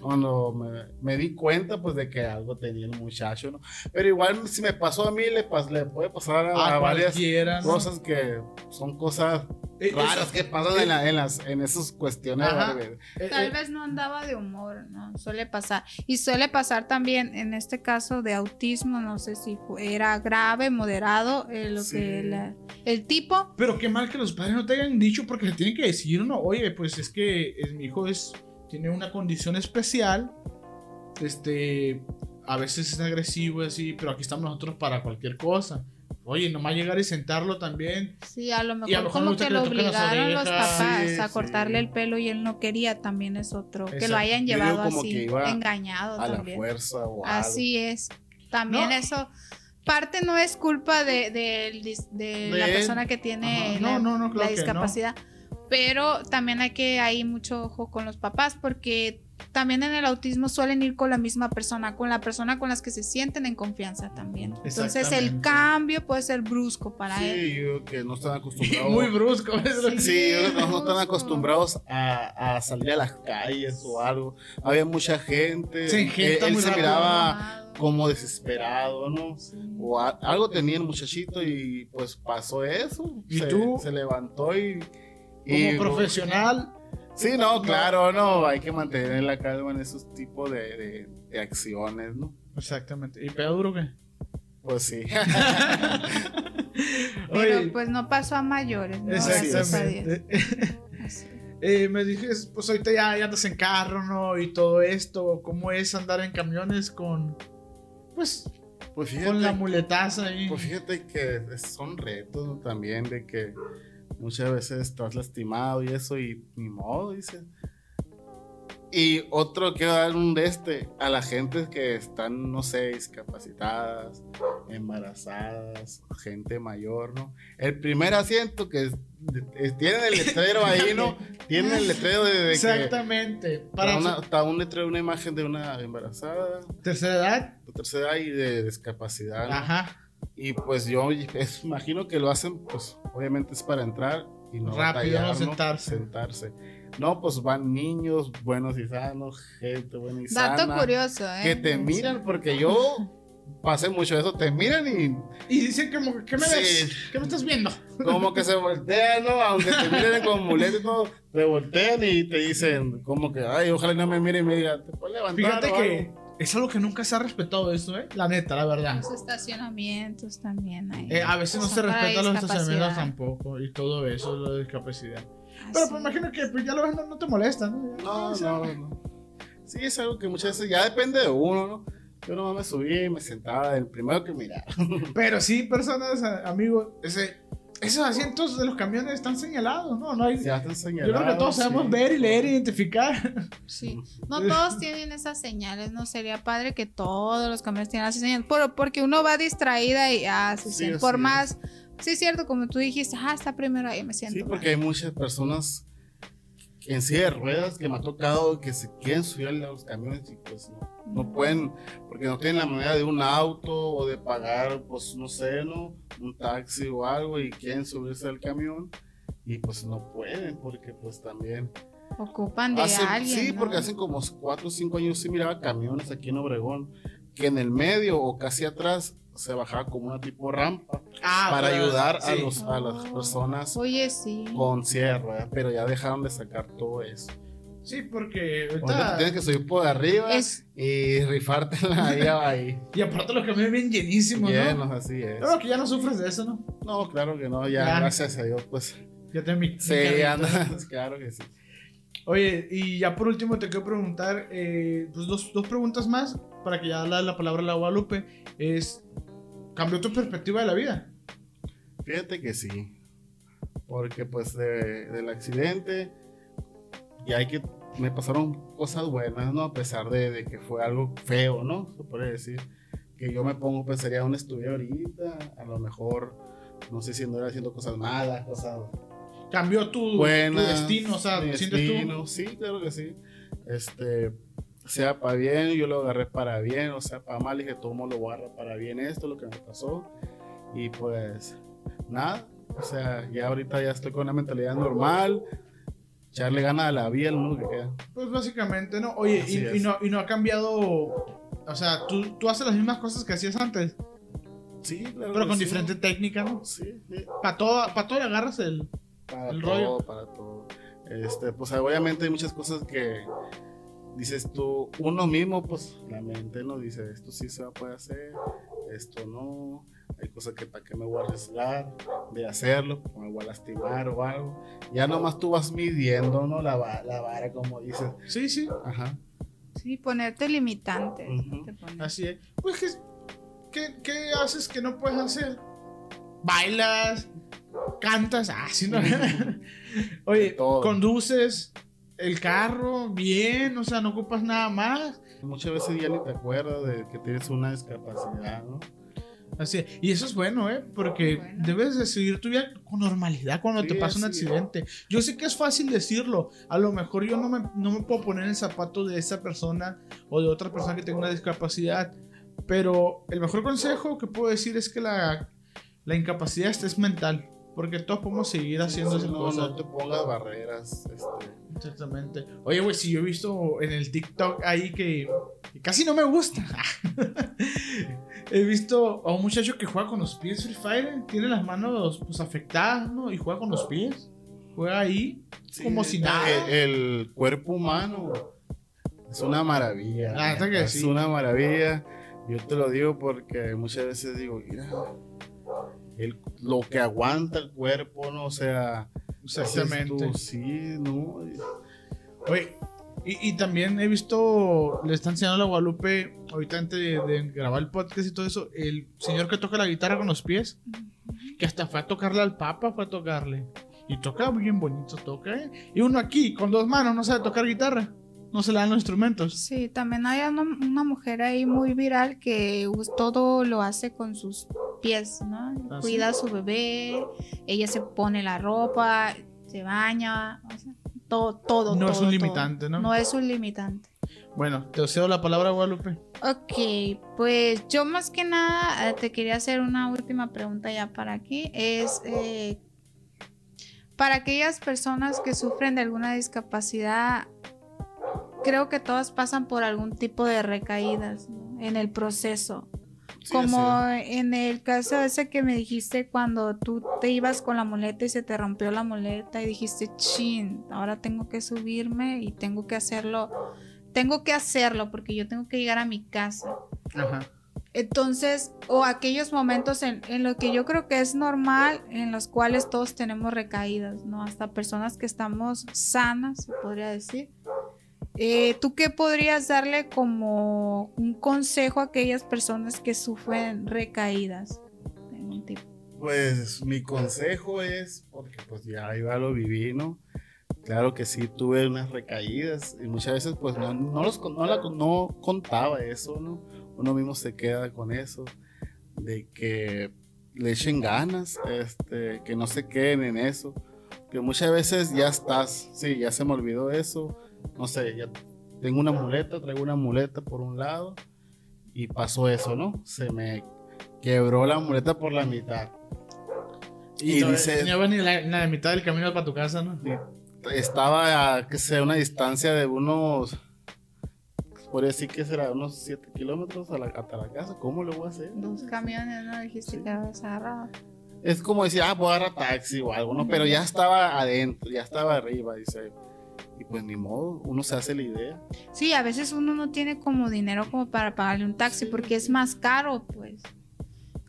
cuando me, me, di cuenta, pues, de que algo tenía el muchacho, ¿no? Pero igual, si me pasó a mí, le, le puede pasar a, varias cosas que son cosas eh, raras que pasan en, en, las, en esas cuestiones. Eh, Tal eh, vez no andaba de humor, ¿no? Suele pasar. Y suele pasar también, en este caso de autismo, no sé si era grave, moderado, lo que el tipo. Pero qué mal que los padres no te hayan dicho porque se tienen que decir, ¿no? Oye, pues es que mi hijo es, tiene una condición especial. Este, a veces es agresivo así, pero aquí estamos nosotros para cualquier cosa. Oye, nomás llegar y sentarlo también. Sí, a lo Y a mejor lo mejor como que lo obligaron los papás Sí, a sí. cortarle el pelo y él no quería, también es otro. Que lo hayan llevado como que así, iba engañado A la también. fuerza o algo. Así es. También No. eso. Parte no es culpa de, de De la él. persona que tiene Ajá. la, No, no, no, claro la que no. discapacidad. Pero también hay que hay mucho ojo con los papás porque también en el autismo suelen ir con la misma persona, con la persona con las que se sienten en confianza también. Entonces el cambio puede ser brusco para él. Sí, yo creo que no están acostumbrados. Muy brusco. es lo que- Sí, yo que no están acostumbrados a, a salir a las calles o algo. Había mucha gente. Él, engenta él muy se rápido, miraba como desesperado, ¿no? Sí. O a- algo tenía el muchachito y pues pasó eso. ¿Y se, tú? se levantó y. Como y- profesional. Sí, no, claro, no. Hay que mantener la calma en esos tipos de, de- de acciones, ¿no? Exactamente. ¿Y pega duro qué? Pues sí. <laughs> Pero Oye, pues no pasó a mayores, ¿no? Exactamente. <laughs> Eh, me dijiste, pues ahorita ya, ya andas en carro, ¿no? Y todo esto. ¿Cómo es andar en camiones con. Pues, Pues con la fíjate, muletaza ahí? pues fíjate que son retos ¿no? también de que muchas veces estás lastimado y eso y ni modo, dice. Y otro quiero dar un de este a la gente que están, no sé, discapacitadas, embarazadas, gente mayor, ¿no? El primer asiento que es- es- tienen el letrero ahí, ¿no? <laughs> Tienen el letrero de, de que Exactamente. Para Para una, está un letrero, una imagen de una embarazada, tercera edad. tercera edad y de discapacidad. ¿no? Ajá. Y pues yo es- <laughs> imagino que lo hacen, pues obviamente es para entrar y no Rápido, batallar, sentarse. Sentarse. No, pues van niños buenos y sanos, gente buena y Dato sana. curioso, ¿eh? Que te miran, porque yo <laughs> pasé mucho eso, te miran y Y dicen como, ¿qué me Sí. ves? ¿Qué me estás viendo? como que se voltean, ¿no? Aunque te miren con muleta y todo, te voltean y te dicen como que, ay, ojalá no me miren y me digan, te puedes levantar Fíjate o que algo?" Es algo que nunca se ha respetado eso, ¿eh? La neta, la verdad. Los estacionamientos también hay. Eh, a veces no se respetan los estacionamientos tampoco y todo eso, la discapacidad. Pero Así. pues imagino que pues, ya lo ves, no, no te molesta, ¿no? No, O sea, no, no. Sí, es algo que muchas veces ya depende de uno, ¿no? Yo nomás me subí y me sentaba el primero que miraba. Pero sí, personas, amigos, ese, esos asientos de los camiones están señalados, ¿no? no hay, Ya están yo señalados. creo que todos sabemos sí. ver y leer e identificar. Sí. No todos tienen esas señales, no sería padre que todos los camiones tengan esas señales, pero porque uno va distraída y ah, Sí, por más, sí es cierto, como tú dijiste, ah, está primero ahí, me siento. Sí, mal. porque hay muchas personas en silla de ruedas que me ha tocado que se quieren subir a los camiones y pues no, no pueden, porque no tienen la manera de un auto o de pagar, pues no sé, ¿no? Un taxi o algo y quieren subirse al camión y pues no pueden porque pues también Ocupan de Hace- alguien. sí, ¿no? porque hace como 4 o 5 años sí miraba camiones aquí en Obregón, que en el medio o casi atrás se bajaba como una tipo rampa Ah, para ayudar a, los, a las personas Oye, sí. con sierra, pero ya dejaron de sacar todo eso. Sí, porque Ahorita tienes que subir por arriba Es- y rifártela <laughs> ahí, ahí. Y aparte los camiones bien llenísimos, Llenos, ¿no? así es. Claro que ya no sufres de eso, ¿no? No, claro que no, ya, Ya. gracias a Dios, pues. Ya te mi, mi Sí, andas, <laughs> claro que sí. Oye, y ya por último te quiero preguntar, eh, pues dos, dos preguntas más para que ya la, la palabra a la Guadalupe. Es, ¿cambió tu perspectiva de la vida? Fíjate que sí. Porque pues de- del accidente y hay que me pasaron cosas buenas, ¿no? A pesar de, de que fue algo feo, ¿no? Se puede decir. Que yo me pongo, pensaría donde estuve ahorita. A lo mejor, no sé si anduviera haciendo cosas malas, cosas ¿Cambió tu, tu buenas. destino? O sea, mi ¿sientes tú? destino, Sí, claro que sí. Este, sea para bien, yo lo agarré para bien, o sea, para mal, dije, todo lo voy a agarrar para bien esto, lo que me pasó. Y pues, nada, o sea, ya ahorita ya estoy con una mentalidad normal, echarle ganas a la vida, queda. Pues básicamente, ¿no? Oye, y, y no, y no ha cambiado, o sea, tú, tú haces las mismas cosas que hacías antes, Sí, claro. pero con sí. diferente técnica, ¿no? Sí, sí. Para todo, para todo le agarras el... para El todo, rollo. para todo. Este, pues obviamente hay muchas cosas que dices tú, uno mismo, pues la mente no dice, esto sí se va a poder hacer, esto no, hay cosas que para qué me voy a arriesgar de hacerlo, me voy a lastimar o algo. Ya nomás tú vas midiendo, ¿no? La, la vara, como dices. Sí, sí, Ajá. Sí, ponerte limitantes. Ujú. te pones. así es. Pues, ¿qué, qué, qué haces que no puedes hacer? bailas, cantas, ah, sí, no. <laughs> Oye, conduces el carro bien, o sea, no ocupas nada más. Muchas veces ya ni te acuerdas de que tienes una discapacidad, ¿no? Así, y eso es bueno, ¿eh? Porque Bueno. debes de seguir tu vida con normalidad cuando Sí, te pasa un accidente. Yo sé que es fácil decirlo. A lo mejor yo no me, no me puedo poner en el zapato de esa persona o de otra persona que tenga una discapacidad. Pero el mejor consejo que puedo decir es que la, la incapacidad es mental. Porque todos podemos seguir haciendo esas no, cosas. no te pongas barreras. Este, Exactamente. Oye, güey, si yo he visto en el TikTok ahí que, que casi no me gusta. <laughs> he visto a un muchacho que juega con los pies Free Fire. Tiene las manos pues afectadas, ¿no? Y juega con los pies. Juega ahí sí, como si nada. El, el cuerpo humano es una maravilla. La neta que es sí. una maravilla. Yo te lo digo porque muchas veces digo, mira, el- lo que aguanta el cuerpo, ¿no? O sea, Exactamente. tú, sí, ¿no? Oye, y, y también he visto, le está enseñando a la Guadalupe, ahorita antes de, de grabar el podcast y todo eso, el señor que toca la guitarra con los pies, que hasta fue a tocarle al Papa, fue a tocarle. Y toca bien bonito, toca, ¿eh? Y uno aquí, con dos manos, no sabe tocar guitarra. No se le dan los instrumentos. Sí, también hay una, una mujer ahí muy viral que todo lo hace con sus pies, ¿no? ¿Ah, Cuida a su bebé, ella se pone la ropa, se baña, o sea, todo, todo. No es un todo. limitante, ¿no? No es un limitante. Bueno, te cedo la palabra, Guadalupe. Ok, pues yo más que nada eh, te quería hacer una última pregunta ya para aquí. Es eh, para aquellas personas que sufren de alguna discapacidad, creo que todas pasan por algún tipo de recaídas ¿no? en el proceso. Sí, Como sí. en el caso ese que me dijiste cuando tú te ibas con la muleta y se te rompió la muleta y dijiste, chin, ahora tengo que subirme y tengo que hacerlo, tengo que hacerlo porque yo tengo que llegar a mi casa. Ajá. Entonces, o aquellos momentos en, en los que yo creo que es normal, en los cuales todos tenemos recaídas, ¿no? Hasta personas que estamos sanas, se podría decir. Eh, ¿Tú qué podrías darle como un consejo a aquellas personas que sufren recaídas? Pues mi consejo es, porque pues ya iba lo viví, ¿no? Claro que sí, tuve unas recaídas y muchas veces pues no, no, los, no, la- no contaba eso, ¿no? Uno mismo se queda con eso, de que le echen ganas, este, que no se queden en eso, que muchas veces ya estás, sí, ya se me olvidó eso, no sé, ya tengo una muleta, traigo una muleta por un lado y pasó eso, ¿no? Se me quebró la muleta por la mitad. Y, todavía dice, No ni la, ni la mitad del camino para tu casa, ¿no? estaba a que sea una distancia de unos, podría decir que será unos 7 kilómetros a la- hasta la casa. ¿Cómo lo voy a hacer? Dos camiones, ¿no? Dijiste Sí. que habías agarrado. Es como decir, ah, voy a agarrar taxi o algo, ¿no? Pero ya estaba adentro, ya estaba arriba, dice. Y pues ni modo, uno se hace la idea. Sí, a veces uno no tiene como dinero como para pagarle un taxi Sí. porque es más caro, pues.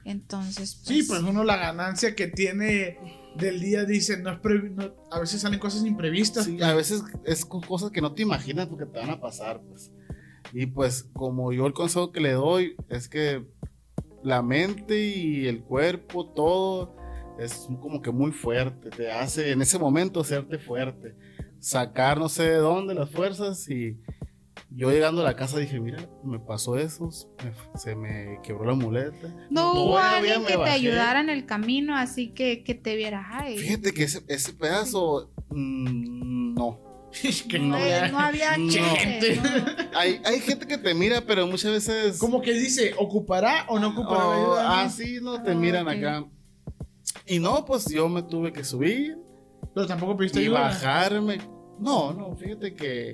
Entonces, pues, Sí, pues uno la ganancia que tiene del día dice, no es previ- no- a veces salen cosas imprevistas. Sí, a veces es co- cosas que no te imaginas porque te van a pasar, pues. Y pues como yo el consejo que le doy es que la mente y el cuerpo, todo es como que muy fuerte, te hace en ese momento hacerte fuerte, sacar no sé de dónde las fuerzas y yo llegando a la casa dije, mira, me pasó eso, me- se me quebró la muleta. No Todo hubo alguien que te ayudara en el camino, así que, que te viera. Ay, Fíjate que ese, ese pedazo, mm, no. Es <laughs> que no, no, eh, no había no. <laughs> ¿no? Hay, hay gente que te mira, pero muchas veces... Como que dice, ¿ocupará o no ocupará Oh, ayuda? no? así no te Ah, miran ok. acá. Y no, pues yo me tuve que subir Pero tampoco pediste y ayuda. bajarme. No, no, fíjate que.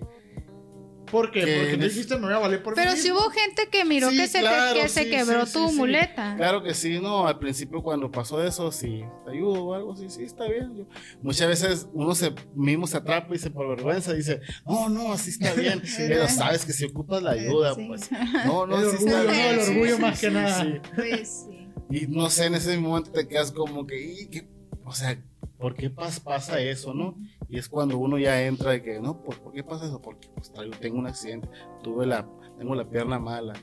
¿Por qué? Que Porque neces- dijiste, me voy a valer por Pero mí si mismo. hubo gente que miró Sí, que se, te- claro, que se sí, quebró sí, tu sí, sí. muleta. Claro que sí, no. Al principio, cuando pasó eso, sí, te ayudo o algo así, sí, está bien. Yo- muchas veces uno se mismo se atrapa y se por vergüenza dice, no, no, así está <laughs> bien. Pero sabes que si ocupas la ayuda, Sí. pues. <laughs> No, no, El sí orgullo, está ¿no? El sí, orgullo sí, más que sí, nada. sí. Pues sí. Y no sé, en ese momento te quedas como que, "Y, ¿qué?". O sea, ¿por qué pas- pasa eso, no? Y es cuando uno ya entra de que, no, ¿por, por qué pasa eso? Porque pues, tengo un accidente, tuve la, tengo la pierna mala.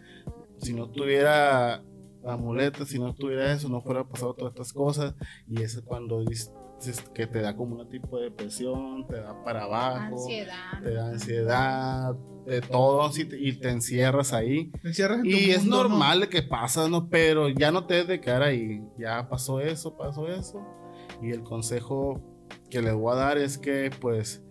Si no tuviera la muleta, si no tuviera eso, no fuera pasado todas estas cosas. Y eso es cuando dices que te da como un tipo de depresión, te da para abajo, Ansiedad. te da ansiedad, de todo, si te- y te encierras ahí. Te encierras en tu Y es mundo, ¿no? normal de que pasa, ¿no? Pero ya no te debes de quedar ahí. Ya pasó eso, pasó eso. Y el consejo que les voy a dar es que, pues,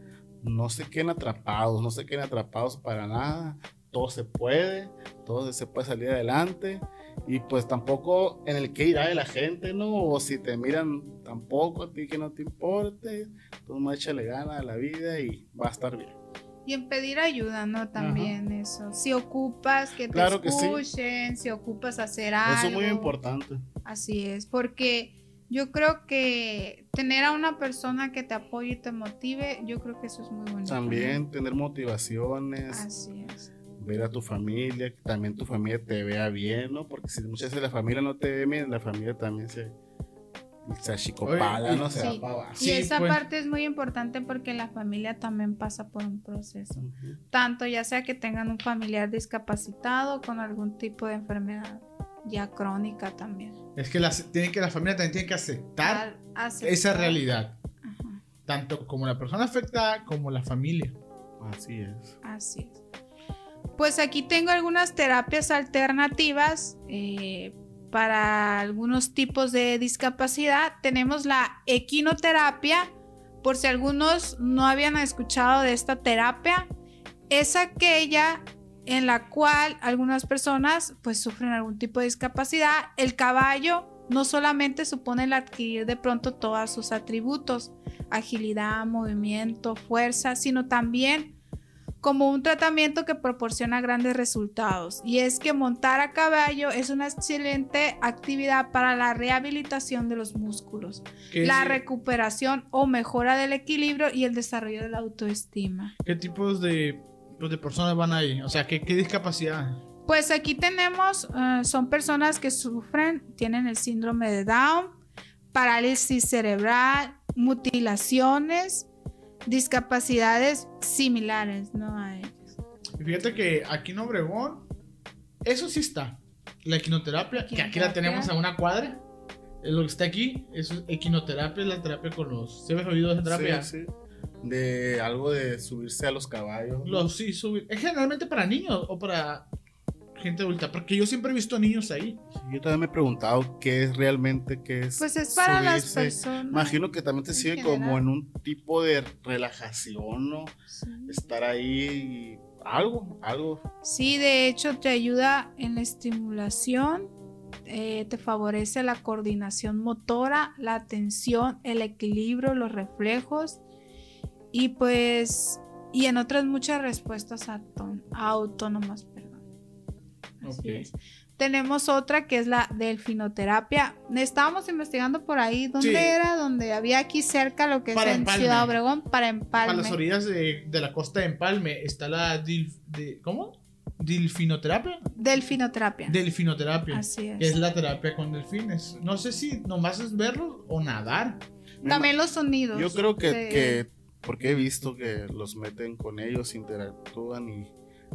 no se queden atrapados, no se queden atrapados para nada. Todo se puede, todo se puede salir adelante. Y pues tampoco en el que irá de la gente, ¿no? O si te miran, tampoco a ti que no te importe. Tú más échale gana a la vida y va a estar bien. Y en pedir ayuda, ¿no? También eso. Si ocupas que te Claro que sí. escuchen, si ocupas hacer algo. Eso es muy importante. Así es, porque yo creo que tener a una persona que te apoye y te motive, yo creo que eso es muy bonito. También tener motivaciones. Así es. ver a tu familia, que también tu familia te vea bien, ¿no? Porque si muchas veces la familia no te ve bien, la familia también se, se achicopala, Oye, y- ¿no? Se Sí. va para abajo. Y Sí, esa pues. parte es muy importante porque la familia también pasa por un proceso. Tanto ya sea que tengan un familiar discapacitado con algún tipo de enfermedad ya crónica también. Es que la, tiene que, la familia también tiene que aceptar esa realidad. Ajá, Tanto como la persona afectada como la familia. Así es. así es. Pues aquí tengo algunas terapias alternativas eh, para algunos tipos de discapacidad. Tenemos la equinoterapia, por si algunos no habían escuchado de esta terapia, es aquella en la cual algunas personas pues sufren algún tipo de discapacidad. El caballo no solamente supone el adquirir de pronto todos sus atributos, agilidad, movimiento, fuerza, sino también como un tratamiento que proporciona grandes resultados. Y es que montar a caballo es una excelente actividad para la rehabilitación de los músculos, ¿Qué, la recuperación o mejora del equilibrio y el desarrollo de la autoestima. qué tipos de, pues, de personas van ahí? O sea, ¿qué, qué discapacidad? Pues aquí tenemos, eh, son personas que sufren, tienen el síndrome de Down, parálisis cerebral, mutilaciones, discapacidades similares, ¿no? A ellos. Y fíjate que aquí en Obregón, eso sí está. La equinoterapia, que aquí la tenemos a una cuadra. Es lo que está aquí, es equinoterapia, es la terapia con los. ¿Se habéis oído de esa terapia? Sí, sí. De algo de subirse a los caballos. ¿no? Los sí subir. Es generalmente para niños o para gente adulta, porque yo siempre he visto niños ahí. Sí, Yo también me he preguntado qué es realmente, qué es. Pues es para las personas. Imagino que también te sirve general. como en un tipo de relajación, ¿no? Sí. Estar ahí y algo, algo. Sí, de hecho te ayuda en la estimulación, eh, te favorece la coordinación motora, la atención, el equilibrio, los reflejos y pues y en otras muchas respuestas auto- autónomas, perdón. Así es. Tenemos otra que es la delfinoterapia. Estábamos investigando por ahí dónde Sí. era, donde había aquí cerca lo que es Para en Empalme. Ciudad Obregón para empalme. las orillas de, de la costa de Empalme está la. dil- de, ¿Cómo? ¿Dilfinoterapia? Delfinoterapia. Delfinoterapia. Así es. Que es la terapia con delfines. No sé si nomás es verlos o nadar. También los sonidos. Yo creo que, de- que- porque he visto que los meten con ellos, interactúan y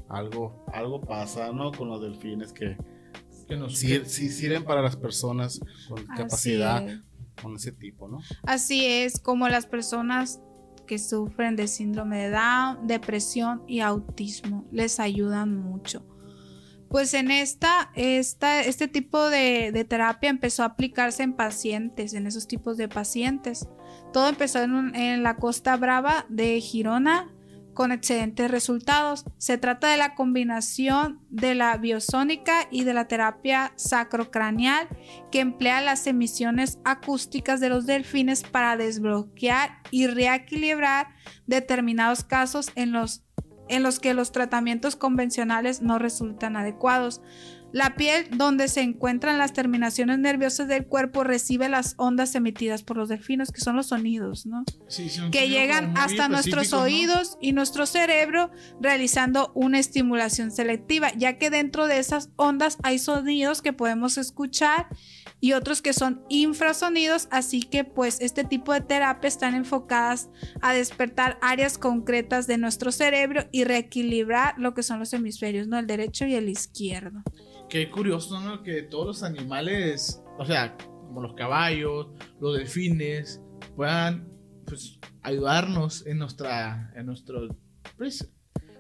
algo, algo pasa, ¿no? Con los delfines que Que nos, sirven para las personas con Así capacidad, es. con ese tipo, ¿no? Así es, como las personas que sufren de síndrome de Down, depresión y autismo, les ayudan mucho. Pues en esta, esta este tipo de, de terapia empezó a aplicarse en pacientes, en esos tipos de pacientes. Todo empezó en, la Costa Brava de Girona con excelentes resultados. Se trata de la combinación de la biosónica y de la terapia sacrocraneal que emplea las emisiones acústicas de los delfines para desbloquear y reequilibrar determinados casos en los, en los que los tratamientos convencionales no resultan adecuados. La piel donde se encuentran las terminaciones nerviosas del cuerpo recibe las ondas emitidas por los delfinos, que son los sonidos, ¿no? Sí, sí, un que llegan hasta nuestros oídos y nuestro cerebro realizando una estimulación selectiva, ya que dentro de esas ondas hay sonidos que podemos escuchar y otros que son infrasonidos, así que pues este tipo de terapia están enfocadas a despertar áreas concretas de nuestro cerebro y reequilibrar lo que son los hemisferios, ¿no? El derecho y el izquierdo. Qué curioso. Que todos los animales, o sea, como los caballos, los delfines, puedan pues, ayudarnos en nuestra, en nuestro, pues,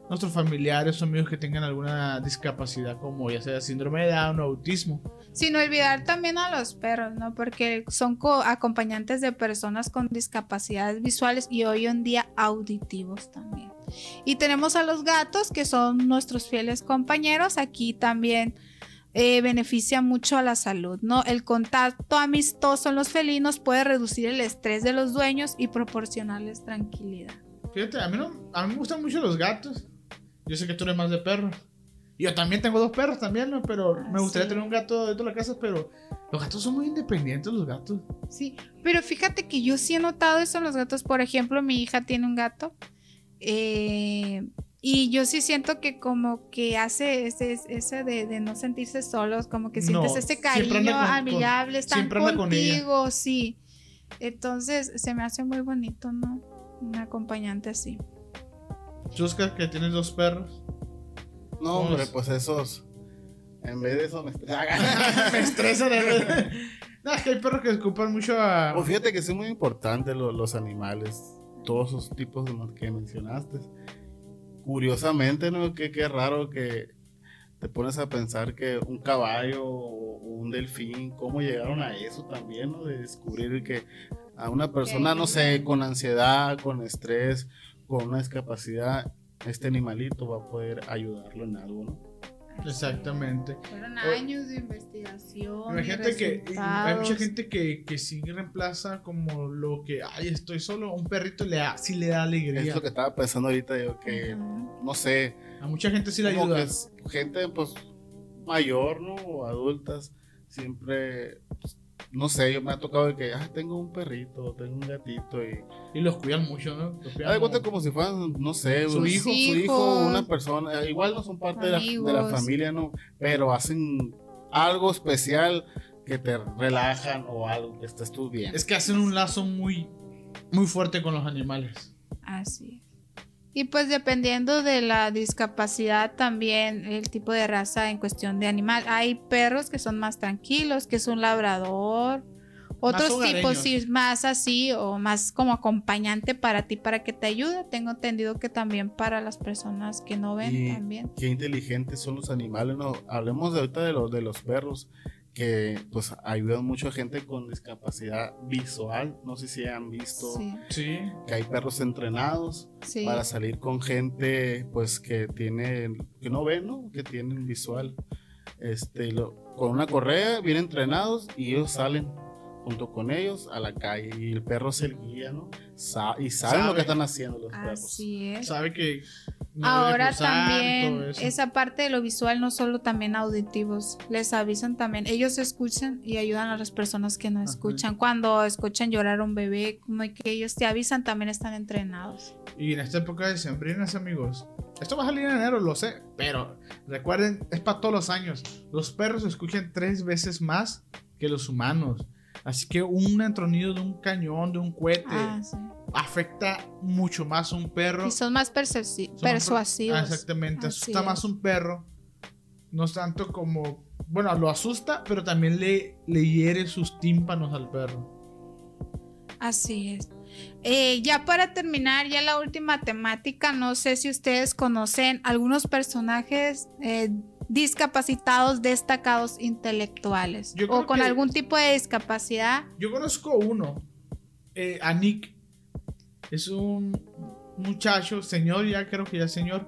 nuestros familiares o amigos que tengan alguna discapacidad como ya sea síndrome de Down o autismo. Sin olvidar también a los perros, ¿no? Porque son acompañantes de personas con discapacidades visuales y hoy en día auditivos también. Y tenemos a los gatos que son nuestros fieles compañeros. Aquí también eh, beneficia mucho a la salud, ¿no? El contacto amistoso en los felinos puede reducir el estrés de los dueños y proporcionarles tranquilidad. Fíjate, a mí, no, a mí me gustan mucho los gatos. Yo sé que tú eres más de perros. Yo también tengo dos perros también, ¿no? Pero ah, me gustaría tener un gato dentro de la casa, pero los gatos son muy independientes, los gatos. Sí, pero fíjate que yo sí he notado eso en los gatos. Por ejemplo, mi hija tiene un gato. Eh, y yo sí siento que como que hace ese, ese de, no sentirse solos, como que sientes ese cariño amigable, están contigo, sí. Entonces se me hace muy bonito, ¿no? Un acompañante así. Chusca, que tienes dos perros. No, hombre, pues esos. En vez de eso me estresan. <laughs> me estresan. <laughs> no, es que hay perros que ocupan mucho a. Pues fíjate que son muy importantes los, animales. Todos esos tipos de los que mencionaste. Curiosamente, ¿no? Que qué raro que te pones a pensar que un caballo o un delfín, cómo llegaron a eso también, ¿no? De descubrir que a una persona, no sé, con ansiedad, con estrés, con una discapacidad, este animalito va a poder ayudarlo en algo, ¿no? Exactamente. Fueron años de investigación. que hay mucha gente que, que sí reemplaza como lo que, ay, estoy solo, un perrito le da, sí le da alegría. Es lo que estaba pensando ahorita yo, que no sé. A mucha gente sí le ayuda. gente pues mayor, ¿no? O adultas, siempre pues, no sé, yo me ha tocado de que, ah, tengo un perrito, tengo un gatito y... Y los cuidan mucho, ¿no? Los cuidan como... como si fueran, no sé, su hijo, su hijo, una persona, igual no son parte de la, de la, familia, ¿no? Pero hacen algo especial que te relajan o algo que estés tú bien. Es que hacen un lazo muy, muy fuerte con los animales. Así y pues dependiendo de la discapacidad también el tipo de raza en cuestión de animal. Hay perros que son más tranquilos, que es un labrador. Otros tipos sí más así o más como acompañante para ti para que te ayude. Tengo entendido que también para las personas que no ven también. Qué inteligentes son los animales. No, hablemos ahorita de los de los perros que pues ayudan mucho a gente con discapacidad visual. No sé si han visto que hay perros entrenados para salir con gente pues que tiene que no ven, ¿no? Que tienen visual. Este, con una correa, bien entrenados y ellos salen junto con ellos a la calle y el perro se guía, ¿no? y saben lo que están haciendo los perros. Así es. Sabe que Ahora también esa parte de lo visual no solo también auditivos, les avisan también, ellos escuchan y ayudan a las personas que no escuchan. Cuando escuchan llorar a un bebé, como que ellos te avisan, también están entrenados. Y en esta época de sembrinas, amigos, esto va a salir en enero, lo sé, pero recuerden, es para todos los años. Los perros escuchan tres veces más que los humanos. Así que un entronido de un cañón, de un cohete, ah, afecta mucho más a un perro. Y son más persuasivos. exactamente, asusta más un perro. No es tanto como, bueno, lo asusta, pero también le, le hiere sus tímpanos al perro. Así es. Eh, ya para terminar, ya la última temática, no sé si ustedes conocen algunos personajes eh, discapacitados destacados intelectuales o con algún tipo de discapacidad. Yo conozco uno, eh, a Nick. Es un muchacho, señor, ya creo que ya señor,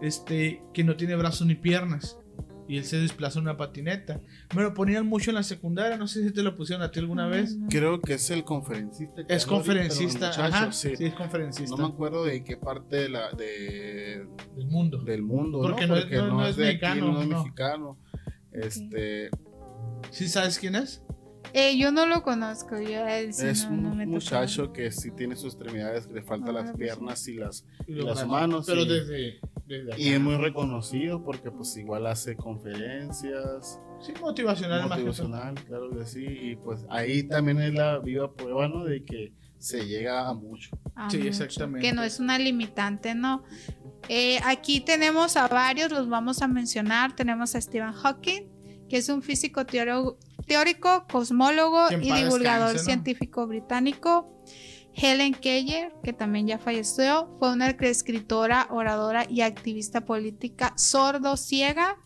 este, que no tiene brazos ni piernas y él se desplaza en una patineta. Me lo ponían mucho en la secundaria, no sé si te lo pusieron a ti alguna vez. Creo que es el conferencista. Es conferencista, ajá, sí. es conferencista. No me acuerdo de qué parte de la, de, del mundo. Del mundo, Porque ¿no? Porque no, es, mexicano. no es mexicano. Este... ¿Sí sabes quién es? Eh, yo no lo conozco. Yo, es un muchacho que sí tiene sus extremidades, que le faltan las piernas y las, las manos. Pero desde, Y es muy reconocido porque pues igual hace conferencias. Sí, motivacional. Motivacional, claro que sí. Y pues ahí también es la viva prueba, ¿no? De que se llega a mucho. sí, exactamente. Que no es una limitante, ¿no? Eh, aquí tenemos a varios, los vamos a mencionar. Tenemos a Stephen Hawking, que es un físico teórico, teórico cosmólogo y divulgador descanse, ¿no? científico británico. Helen Keller, que también ya falleció, fue una escritora, oradora y activista política sordo-ciega.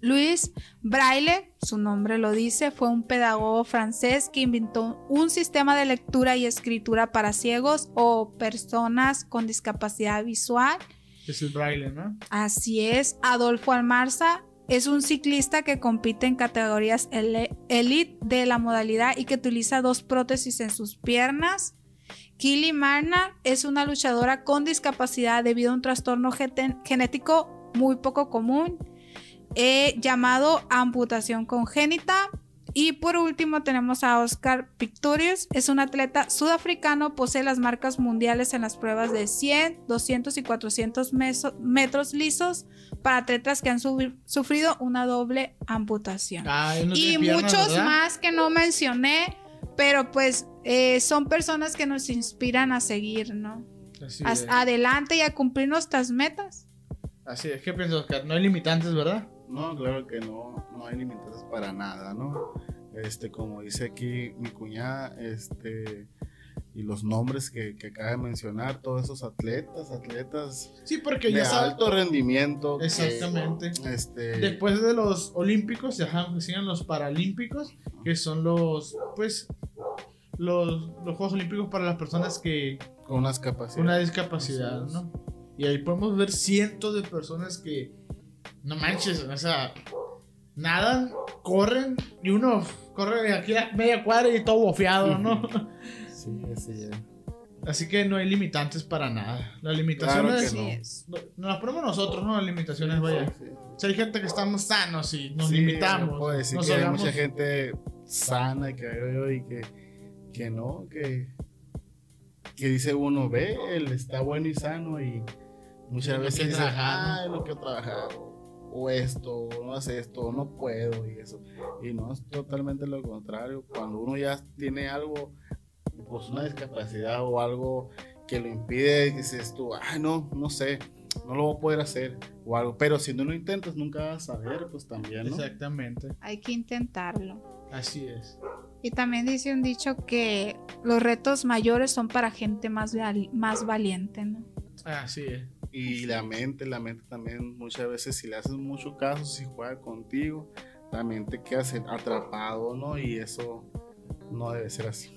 Luis Braille, su nombre lo dice, fue un pedagogo francés que inventó un sistema de lectura y escritura para ciegos o personas con discapacidad visual. Es el braille, ¿no? Así es, Adolfo Almarza es un ciclista que compite en categorías elite de la modalidad y que utiliza dos prótesis en sus piernas. Kili Marna es una luchadora con discapacidad debido a un trastorno genético muy poco común eh, llamado amputación congénita. Y por último tenemos a Oscar Pictorius, es un atleta sudafricano, posee las marcas mundiales en las pruebas de 100, 200 y 400 meso- metros lisos para atletas que han sufrido una doble amputación. Ah, no y muchos ¿verdad? más que no mencioné, pero pues eh, son personas que nos inspiran a seguir, ¿no? Así A- es. adelante y a cumplir nuestras metas. Así es. ¿Qué piensas, Oscar? No hay limitantes, ¿verdad? No, claro que no, no hay límites para nada, ¿no? Este, como dice aquí mi cuñada, este, y los nombres que, que acaba de mencionar, todos esos atletas, atletas Sí, porque de alto rendimiento. que, Exactamente. este, Después de los olímpicos, ya siguen los paralímpicos, que son los, pues, los, los Juegos Olímpicos para las personas que con unas capacidades. una discapacidad, Así es. ¿no? Y ahí podemos ver cientos de personas que, no manches, o sea, nadan, corren, y uno corre aquí a media cuadra y todo bofeado, ¿no? <laughs> Sí, sí. Así que no hay limitantes para nada. Las limitaciones Así no. no- las ponemos nosotros, ¿no? Las limitaciones, vaya. Sí, sí. Si hay gente que estamos sanos y nos Sí, limitamos. yo Puedo decir nos que hay mucha gente sana que veo yo y que, que no, que, que dice uno, ve, él está bueno y sano y muchas Lo veces dice, trabajar, ¿no? ay, lo que he trabajado, o esto, o no hace esto, o no puedo y eso. Y no es totalmente lo contrario. Cuando uno ya tiene algo, pues una discapacidad o algo que lo impide, dices tú, ay, no, no sé, no lo voy a poder hacer o algo. Pero si no lo intentas, nunca vas a saber, pues también, ¿no? Exactamente. Hay que intentarlo. Así es. Y también dice un dicho que los retos mayores son para gente más, más valiente, ¿no? Así es. Y la mente, la mente también muchas veces si le haces mucho caso, si juega contigo, también te quedas atrapado, ¿no? Y eso no debe ser así.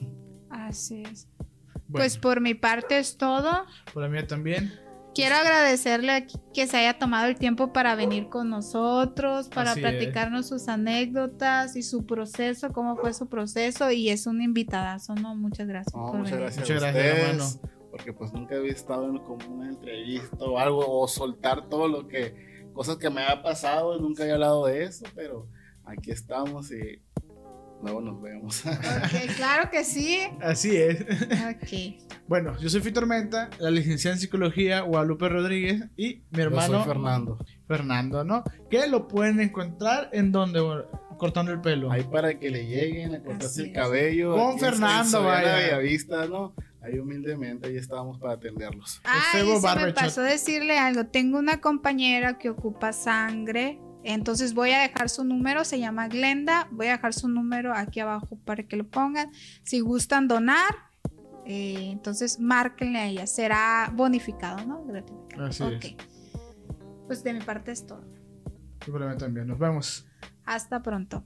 Así es. Bueno, Pues por mi parte es todo. por la mía también. Quiero agradecerle aquí que se haya tomado el tiempo para venir con nosotros, para Así es. platicarnos sus anécdotas y su proceso, cómo fue su proceso. Y es un invitadazo, ¿no? Muchas gracias. No, por muchas venir. gracias Muchas a gracias, ustedes, porque pues nunca había estado en como una entrevista o algo, o soltar todo lo que, cosas que me ha pasado, nunca había hablado de eso, pero aquí estamos y luego nos vemos. Ok, <laughs> claro que sí. Así es. Ok. Bueno, yo soy Fitormenta, la licenciada en psicología Guadalupe Rodríguez y mi hermano Yo soy Fernando. Fernando, ¿no? Que lo pueden encontrar en donde cortando el pelo. Ahí para que le lleguen a cortarse Así el cabello. Con Fernando, vaya. Bellavista, ¿no? Ahí humildemente, ahí estábamos para atenderlos. Febo se me pasó decirle algo. Tengo una compañera que ocupa sangre. Entonces voy a dejar su número, se llama Glenda. Voy a dejar su número aquí abajo para que lo pongan. Si gustan donar, eh, entonces márquenle a ella. Será bonificado, ¿no? Gratificado. Así ok. es. Pues de mi parte es todo. Y por la mía también. Nos vemos. Hasta pronto.